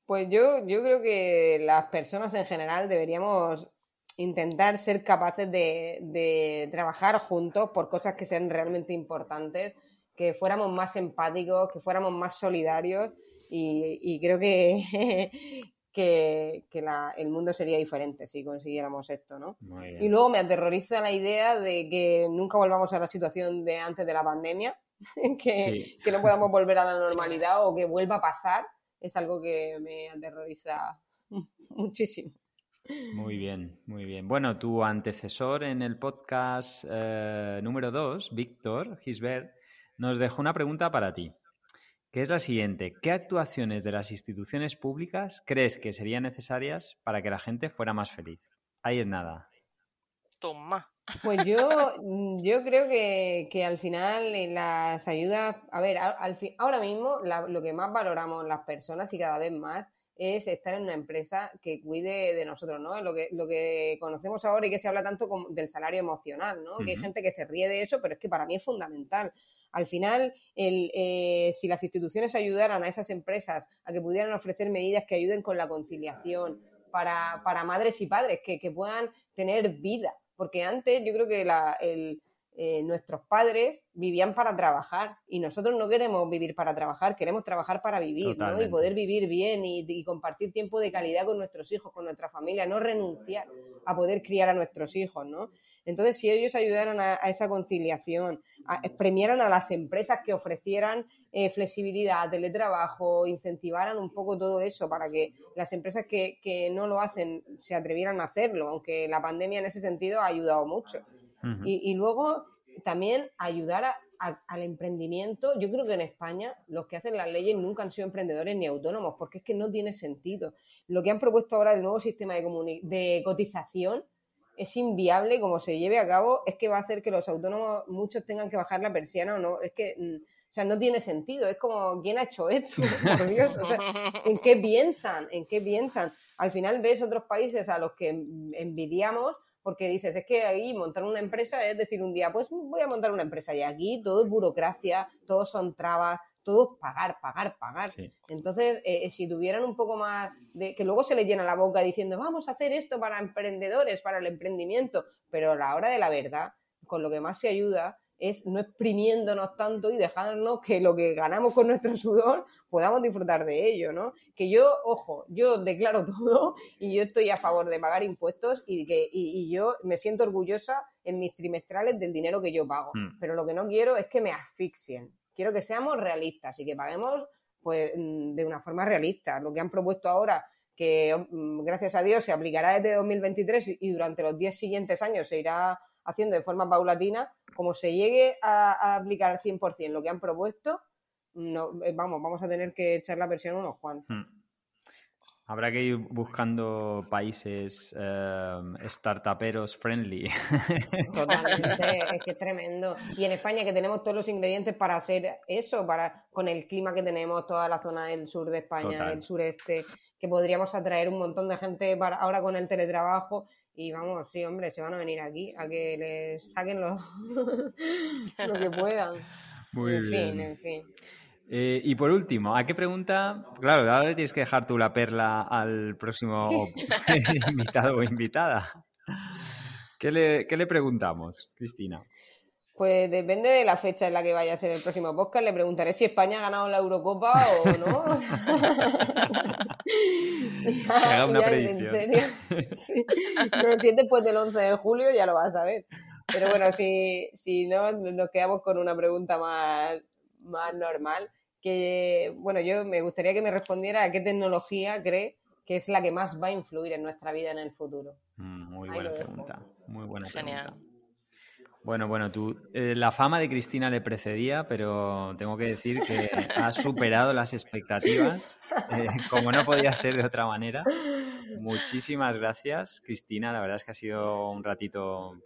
Pues yo, yo creo que las personas en general deberíamos intentar ser capaces de, de trabajar juntos por cosas que sean realmente importantes, que fuéramos más empáticos, que fuéramos más solidarios y, y creo que, <laughs> que, que la- el mundo sería diferente si consiguiéramos esto, ¿no? Y luego me aterroriza la idea de que nunca volvamos a la situación de antes de la pandemia, <laughs> que, Sí. que no podamos volver a la <laughs> normalidad o que vuelva a pasar. Es algo que me aterroriza <laughs> muchísimo. Muy bien, muy bien. Bueno, tu antecesor en el podcast eh, número 2, Víctor Gisbert, nos dejó una pregunta para ti, que es la siguiente. ¿Qué actuaciones de las instituciones públicas crees que serían necesarias para que la gente fuera más feliz? Ahí es nada. Toma. Pues yo, mm, yo creo que, que al final las ayudas, a ver, al, ahora mismo lo que más valoramos las personas y cada vez más es estar en una empresa que cuide de nosotros, ¿no? Lo que, lo que conocemos ahora y que se habla tanto del salario emocional, ¿no? Que hay gente que se ríe de eso, pero es que para mí es fundamental. Al final, el, eh, si las instituciones ayudaran a esas empresas a que pudieran ofrecer medidas que ayuden con la conciliación para, para madres y padres, que, que puedan tener vida, porque antes yo creo que la, el, eh, nuestros padres vivían para trabajar y nosotros no queremos vivir para trabajar, queremos trabajar para vivir ¿no? y poder vivir bien y, compartir tiempo de calidad con nuestros hijos, con nuestra familia, no renunciar a poder criar a nuestros hijos, ¿no? Entonces, si ellos ayudaran a, esa conciliación, premiaran a las empresas que ofrecieran eh, flexibilidad, teletrabajo, incentivaran un poco todo eso para que las empresas que, que no lo hacen se atrevieran a hacerlo, aunque la pandemia en ese sentido ha ayudado mucho y, luego también ayudar al emprendimiento. Yo creo que en España los que hacen las leyes nunca han sido emprendedores ni autónomos, porque es que no tiene sentido. Lo que han propuesto ahora el nuevo sistema de, de cotización es inviable como se lleve a cabo, es que va a hacer que los autónomos muchos tengan que bajar la persiana o no. Es que, mm, sea, no tiene sentido. Es como, ¿quién ha hecho esto? <laughs> Por Dios, o sea, ¿en qué piensan? ¿En qué piensan? Al final ves otros países a los que envidiamos porque dices, es que ahí montar una empresa es decir un día, pues voy a montar una empresa y aquí todo es burocracia, todo son trabas, todo es pagar, pagar, pagar. Entonces, eh, eh, si tuvieran un poco más de que luego se les llena la boca diciendo, vamos a hacer esto para emprendedores, para el emprendimiento, pero a la hora de la verdad, con lo que más se ayuda es no exprimiéndonos tanto y dejarnos que lo que ganamos con nuestro sudor podamos disfrutar de ello, ¿no? Que yo, ojo, yo declaro <laughs> todo y yo estoy a favor de pagar impuestos y que y, yo me siento orgullosa en mis trimestrales del dinero que yo pago, hmm. pero lo que no quiero es que me asfixien. Quiero que seamos realistas y que paguemos pues mm, de una forma realista. Lo que han propuesto ahora que mm, gracias a Dios se aplicará desde 2023 y durante los 10 siguientes años se irá haciendo de forma paulatina, como se llegue a, aplicar al 100% lo que han propuesto, no, eh, vamos, vamos a tener que echar la versión unos cuantos. Hmm. Habrá que ir buscando países eh, startuperos friendly. <laughs> Totalmente, es que es tremendo. Y en España que tenemos todos los ingredientes para hacer eso, para con el clima que tenemos, toda la zona del sur de España, el sureste, que podríamos atraer un montón de gente para, ahora con el teletrabajo y vamos, sí, hombre, se van a venir aquí a que les saquen lo, <laughs> lo que puedan. Muy en fin, en fin. Eh, y por último, ¿a qué pregunta? Claro, ahora le tienes que dejar tú la perla al próximo <laughs> <laughs> invitado o invitada. ¿Qué le, ¿Qué le preguntamos, Cristina? Pues depende de la fecha en la que vaya a ser el próximo podcast. Le preguntaré si España ha ganado la Eurocopa o no. <laughs> haga una predicción. En serio. Pero si es después del 11 de julio ya lo vas a ver. Pero bueno, si, si no, nos quedamos con una pregunta más, más normal. Que, bueno, yo me gustaría que me respondiera a qué tecnología cree que es la que más va a influir en nuestra vida en el futuro. Mm, muy buena pregunta. Muy buena Genial. Bueno, bueno, tú, eh, la fama de Cristina le precedía, pero tengo que decir que ha <laughs> superado las expectativas, eh, como no podía ser de otra manera. Muchísimas gracias, Cristina. La verdad es que ha sido un ratito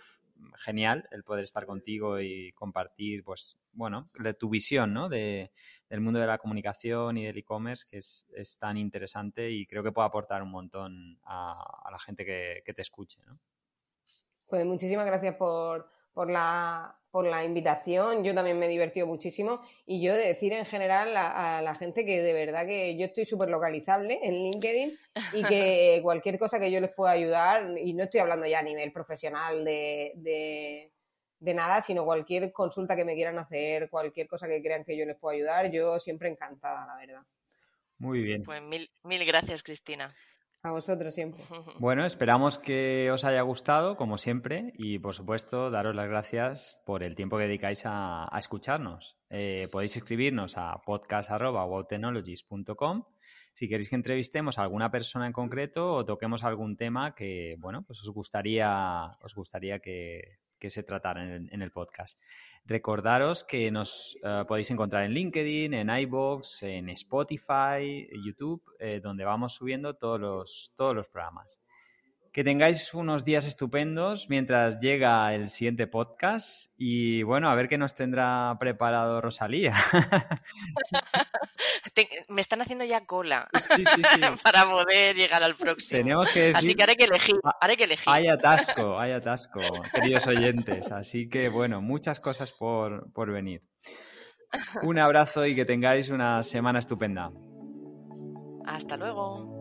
genial el poder estar contigo y compartir, pues, bueno, de tu visión, ¿no? De, del mundo de la comunicación y del e-commerce, que es, tan interesante y creo que puede aportar un montón a, la gente que, que te escuche, ¿no? Pues muchísimas gracias por por la, por la invitación. Yo también me he divertido muchísimo. Y yo de decir en general a, la gente que de verdad que yo estoy súper localizable en LinkedIn y que <laughs> cualquier cosa que yo les pueda ayudar, y no estoy hablando ya a nivel profesional de, de, de nada, sino cualquier consulta que me quieran hacer, cualquier cosa que crean que yo les pueda ayudar, yo siempre encantada, la verdad. Muy bien. Pues mil, mil gracias, Cristina. A vosotros siempre. <laughs> Bueno, esperamos que os haya gustado, como siempre, y por supuesto, daros las gracias por el tiempo que dedicáis a, escucharnos. Eh, podéis escribirnos a podcast.wowtechnologies.com si queréis que entrevistemos a alguna persona en concreto o toquemos algún tema que, bueno, pues os gustaría, os gustaría que, se tratara en el podcast. Recordaros que nos eh, podéis encontrar en LinkedIn, en iBox, en Spotify, YouTube, eh, donde vamos subiendo todos los, todos los programas. Que tengáis unos días estupendos mientras llega el siguiente podcast y bueno, a ver qué nos tendrá preparado Rosalía. <laughs> me están haciendo ya cola <laughs> para poder llegar al próximo. Así que haré que elegir. Haré que elegir. Hay atasco, <laughs> hay atasco, queridos oyentes. Así que bueno, muchas cosas por, por venir. Un abrazo y que tengáis una semana estupenda. Hasta luego.